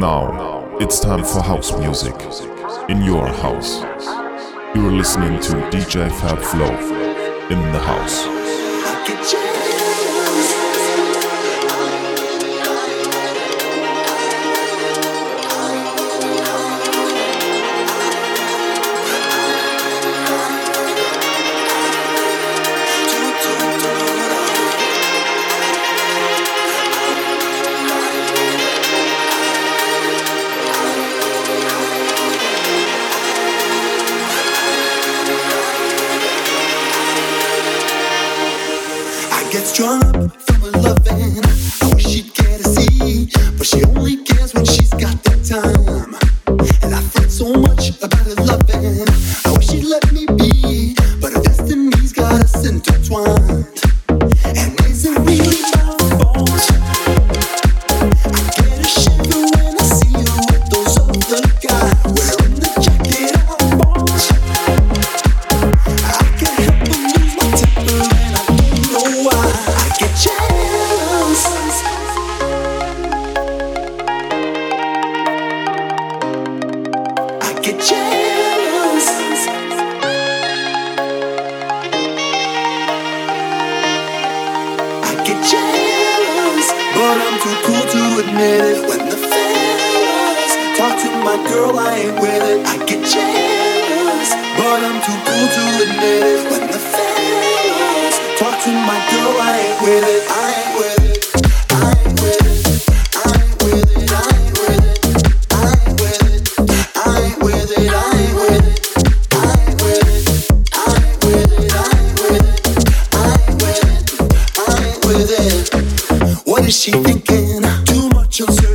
Now, it's time for house music in your house. You're listening to DJ Fab Flow in the house. with it. What is she thinking? Too much uncertainty.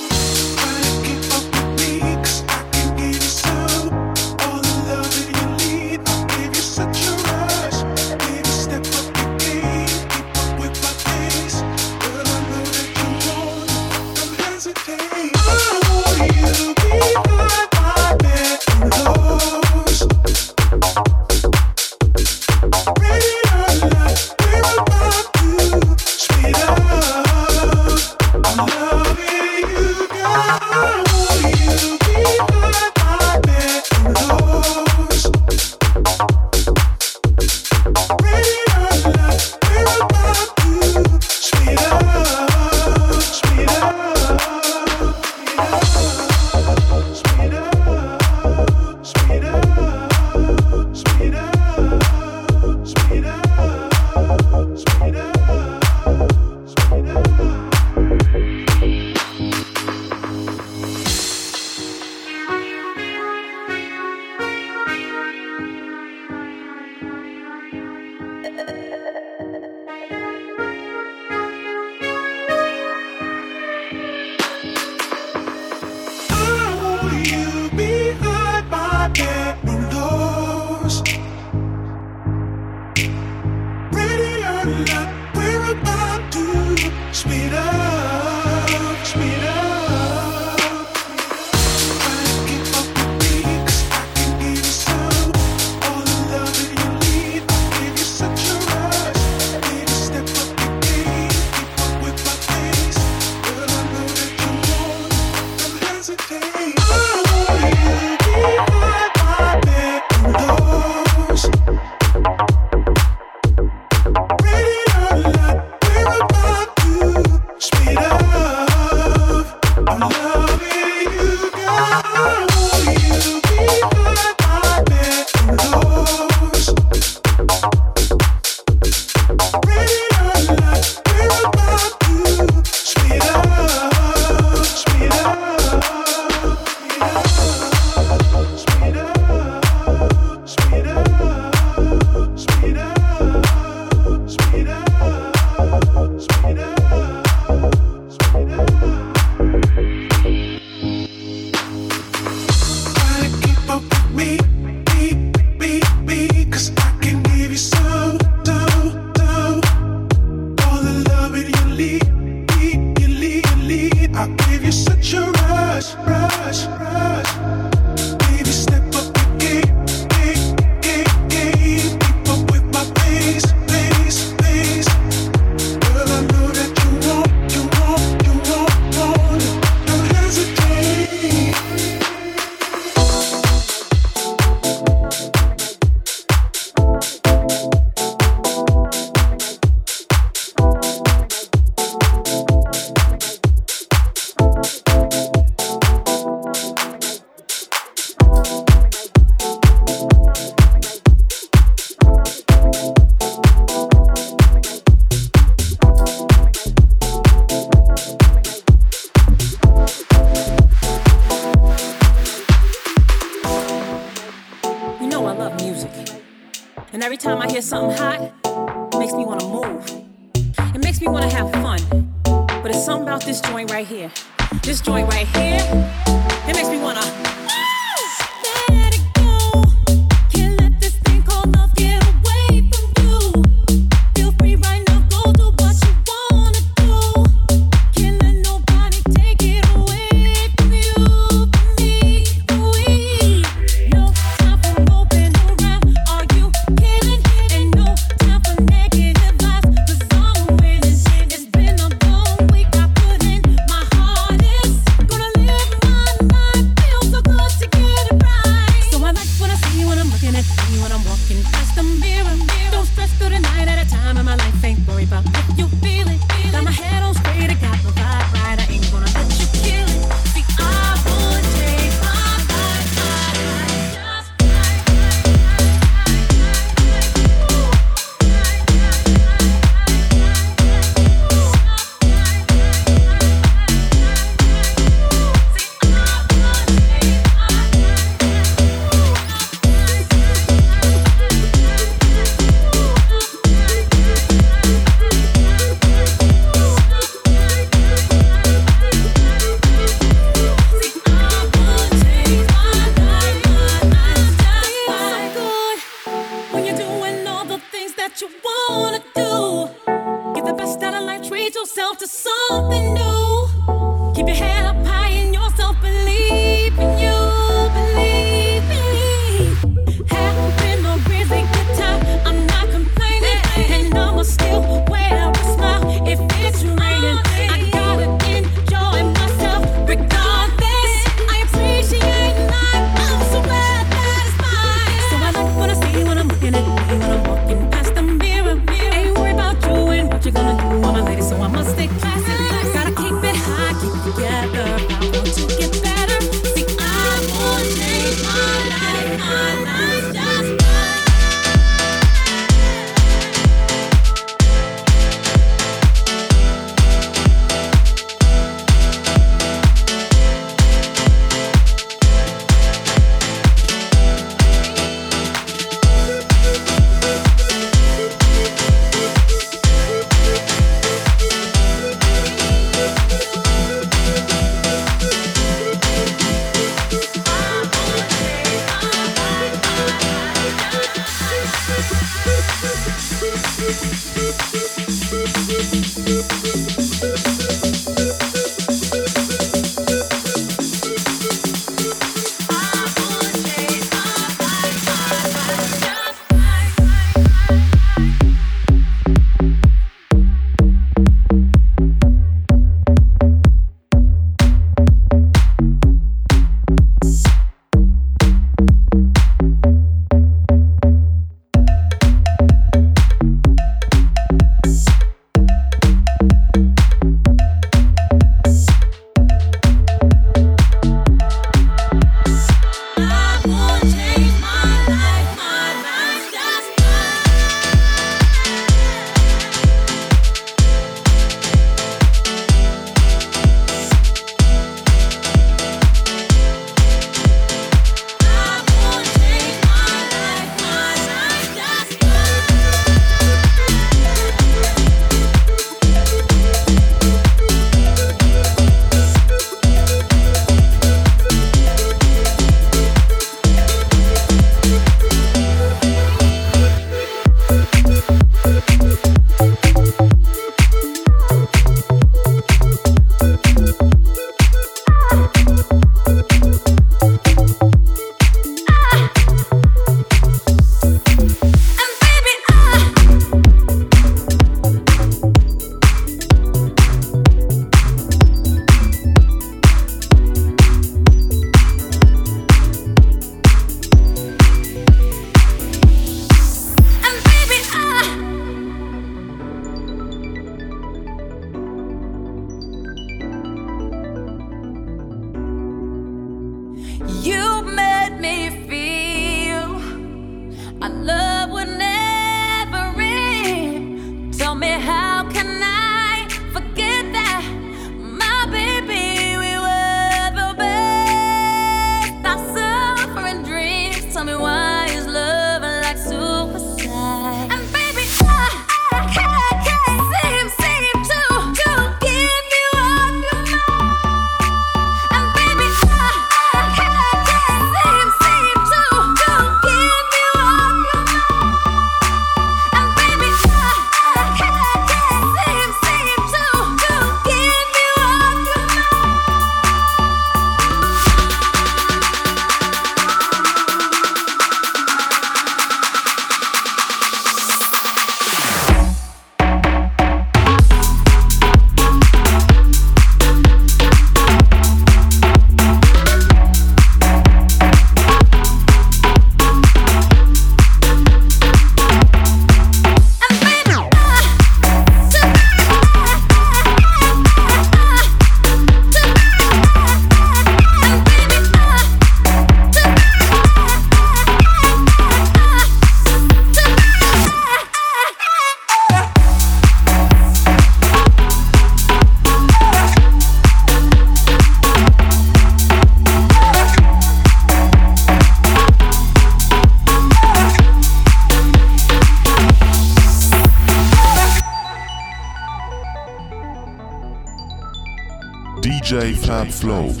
Flow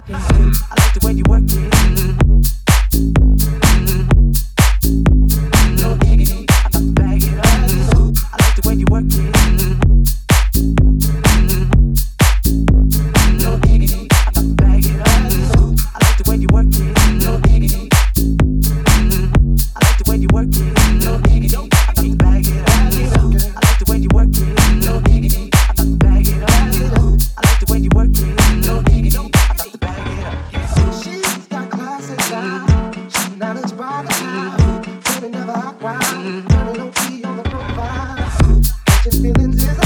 so Not as bright as how, key on the profile. Feelings is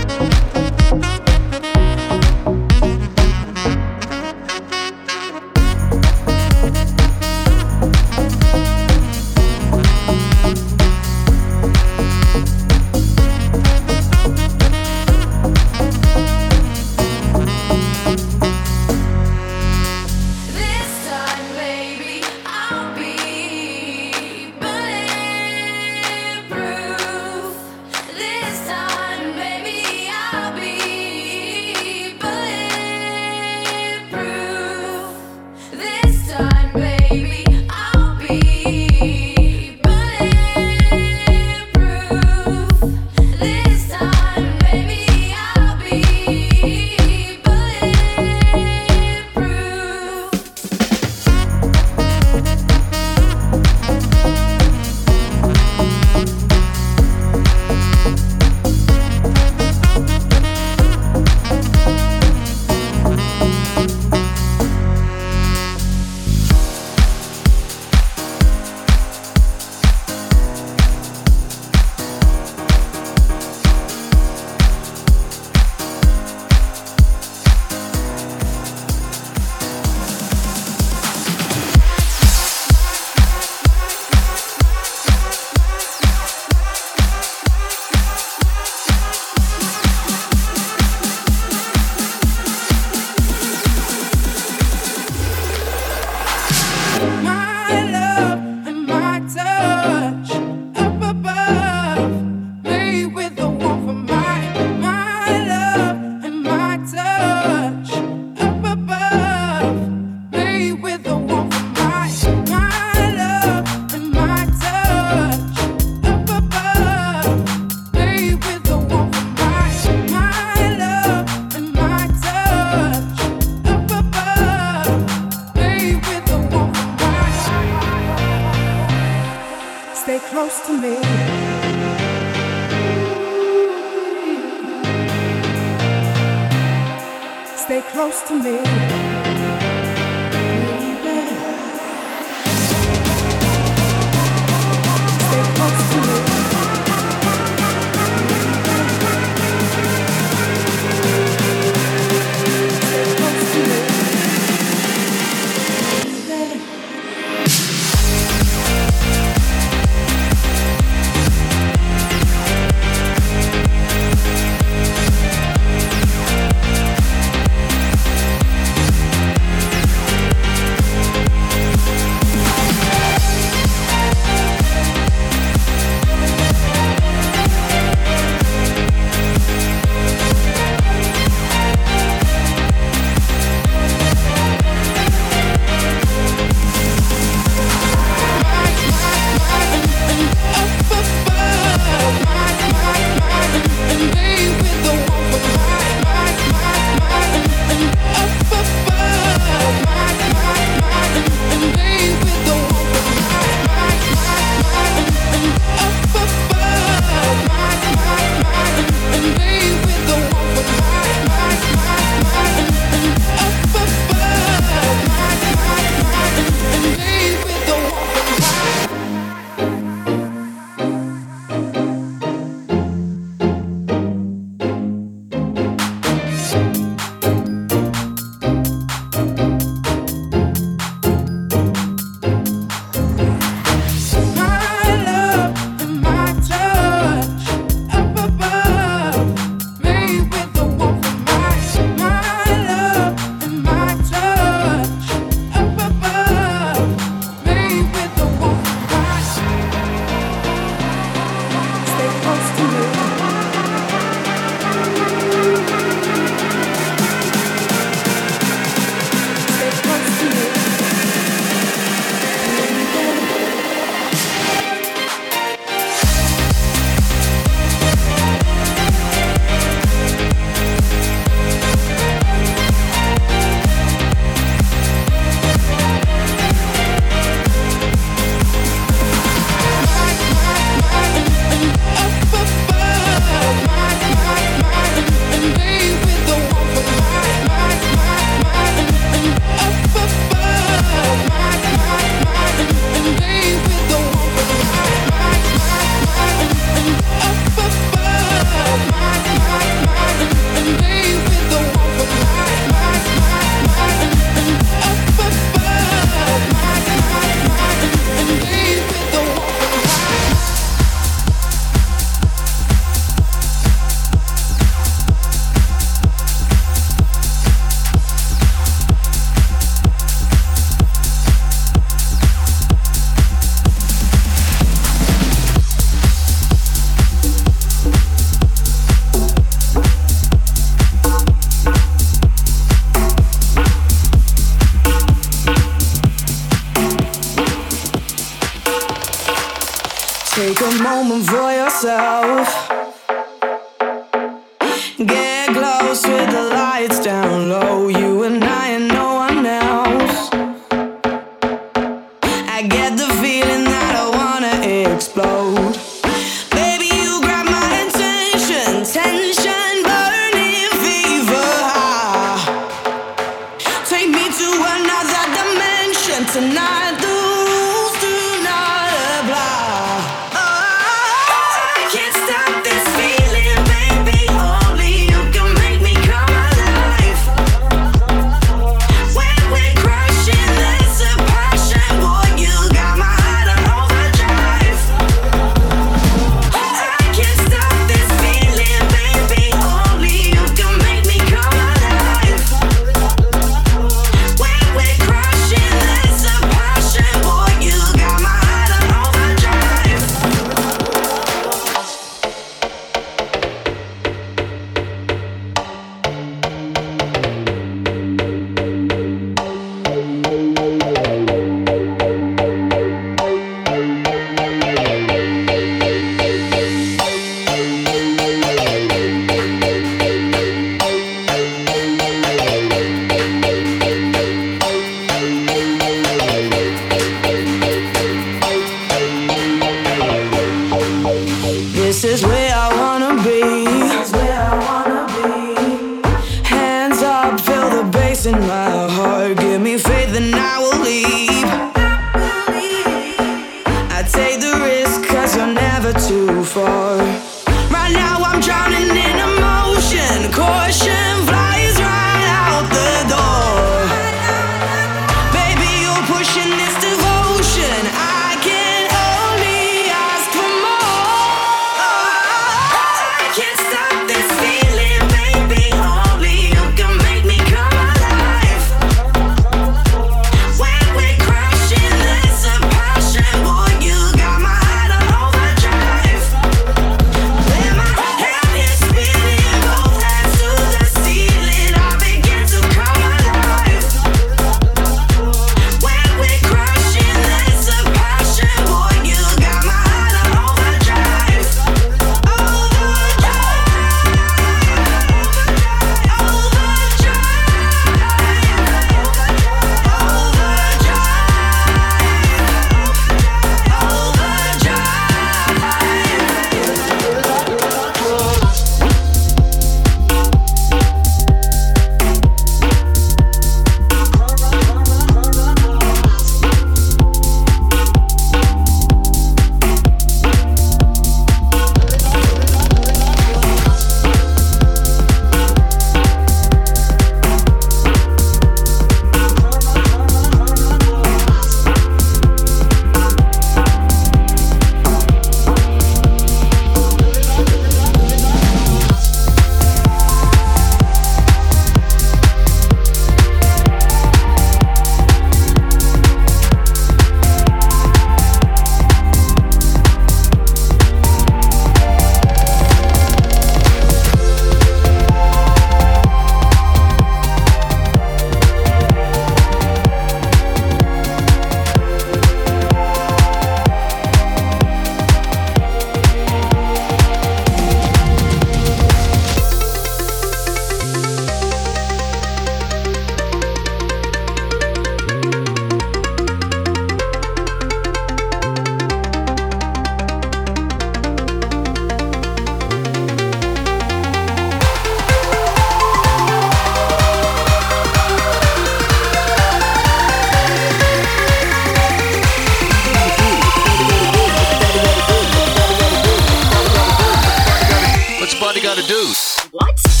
got a deuce. What?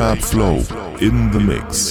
DJ Flow in the mix.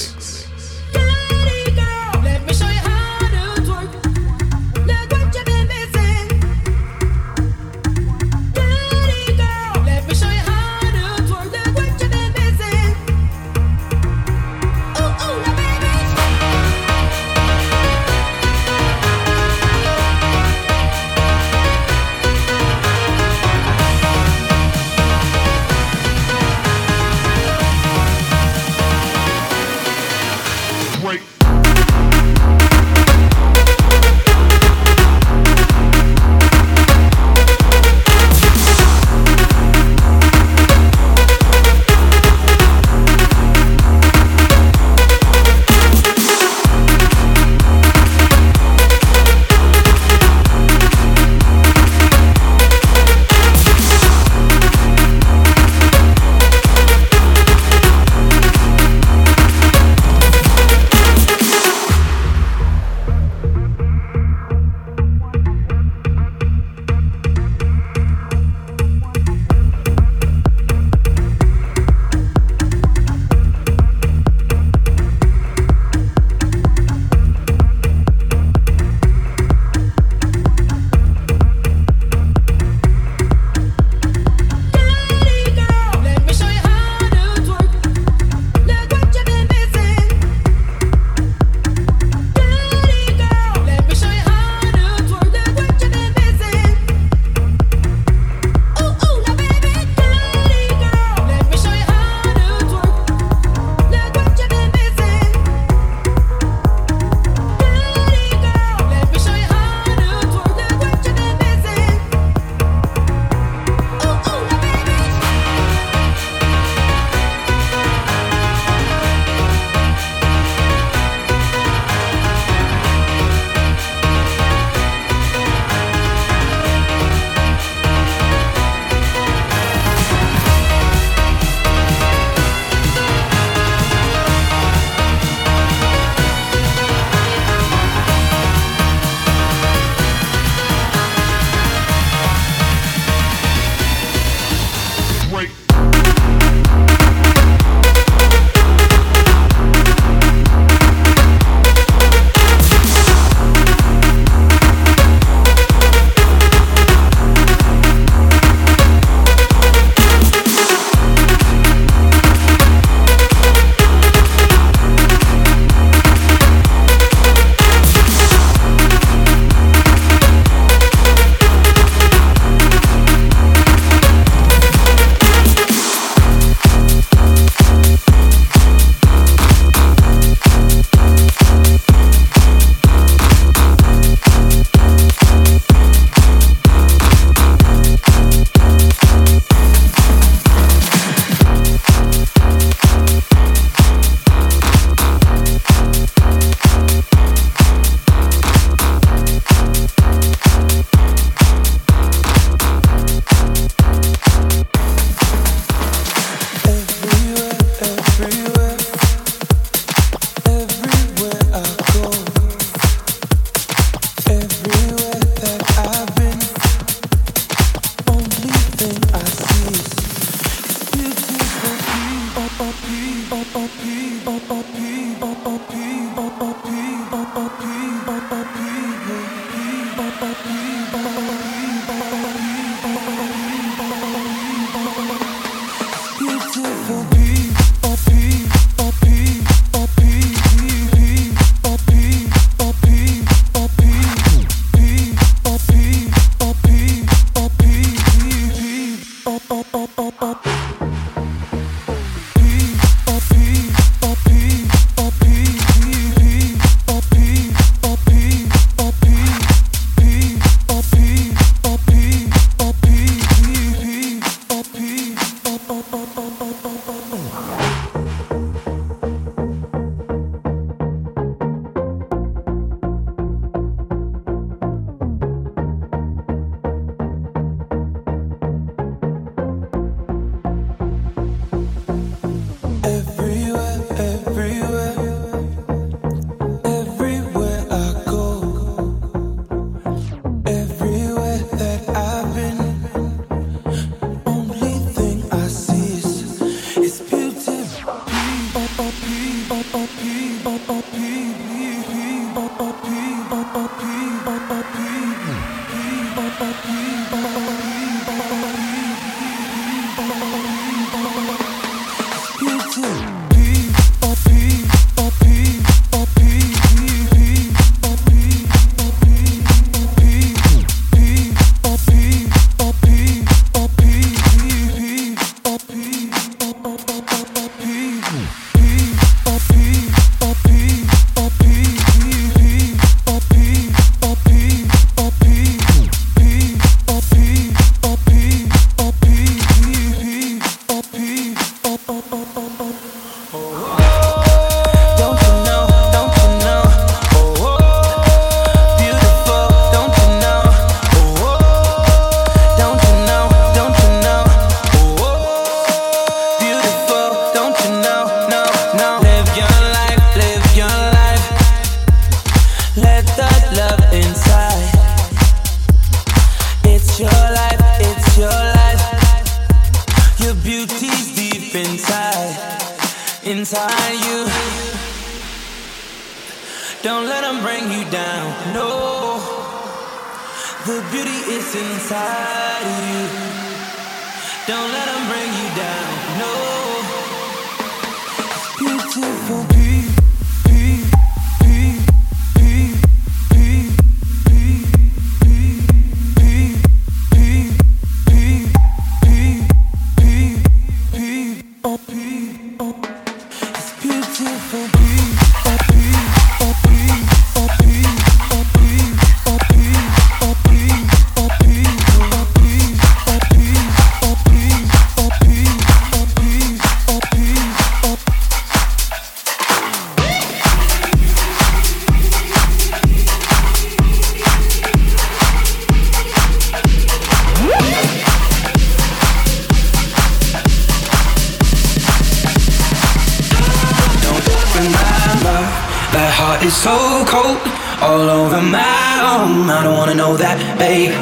babe.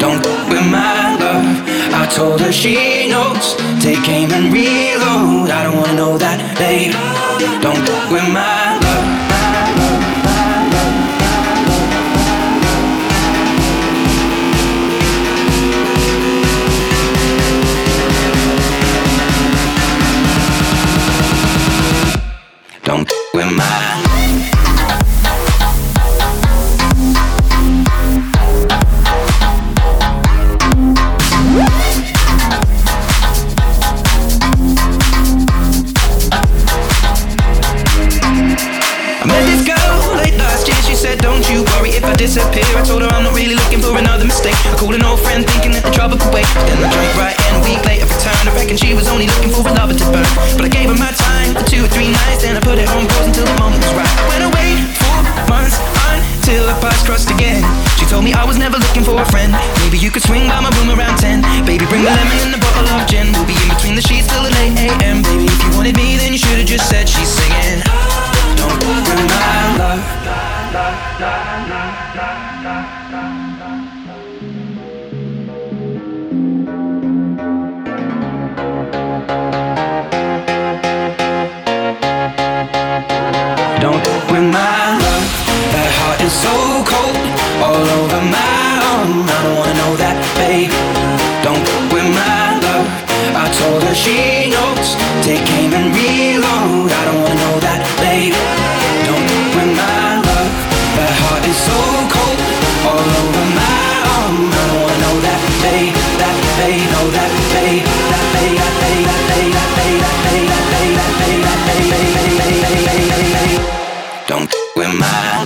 Don't with my love. I told her she knows. Take aim and reload. I don't wanna know that, babe. Don't with my Don't with my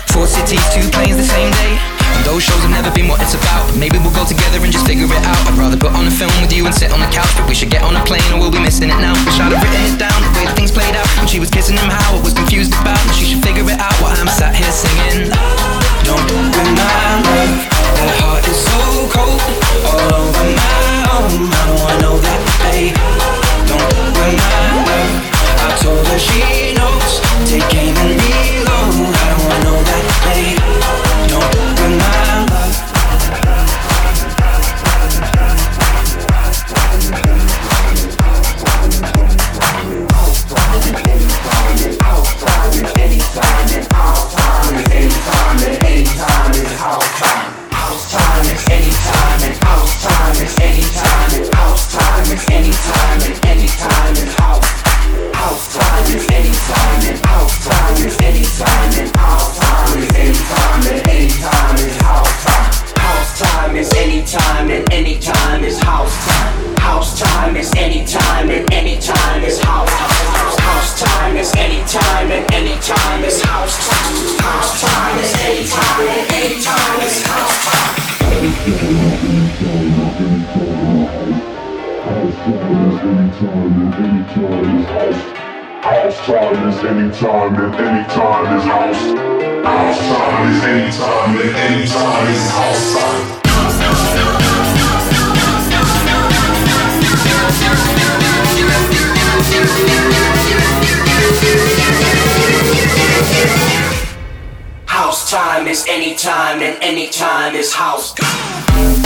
Four cities, two planes the same day. And those shows have never been what it's about. Maybe we'll go together and just figure it out. I'd rather put on a film with you and sit on the couch. But we should get on a plane or we'll be missing it now. Wish I'd have written it down, the way things played out. When she was kissing him, how I was confused about. And she should figure it out while I'm sat here singing. Don't remind love. That heart is so cold, all over my own. Oh, I don't wanna know that, babe. Don't remind love. Take aim and reload. I don't want no that, babe Don't deny time is anytime and anytime is house. House time is anytime and anytime is house time. House time is anytime and anytime is house. House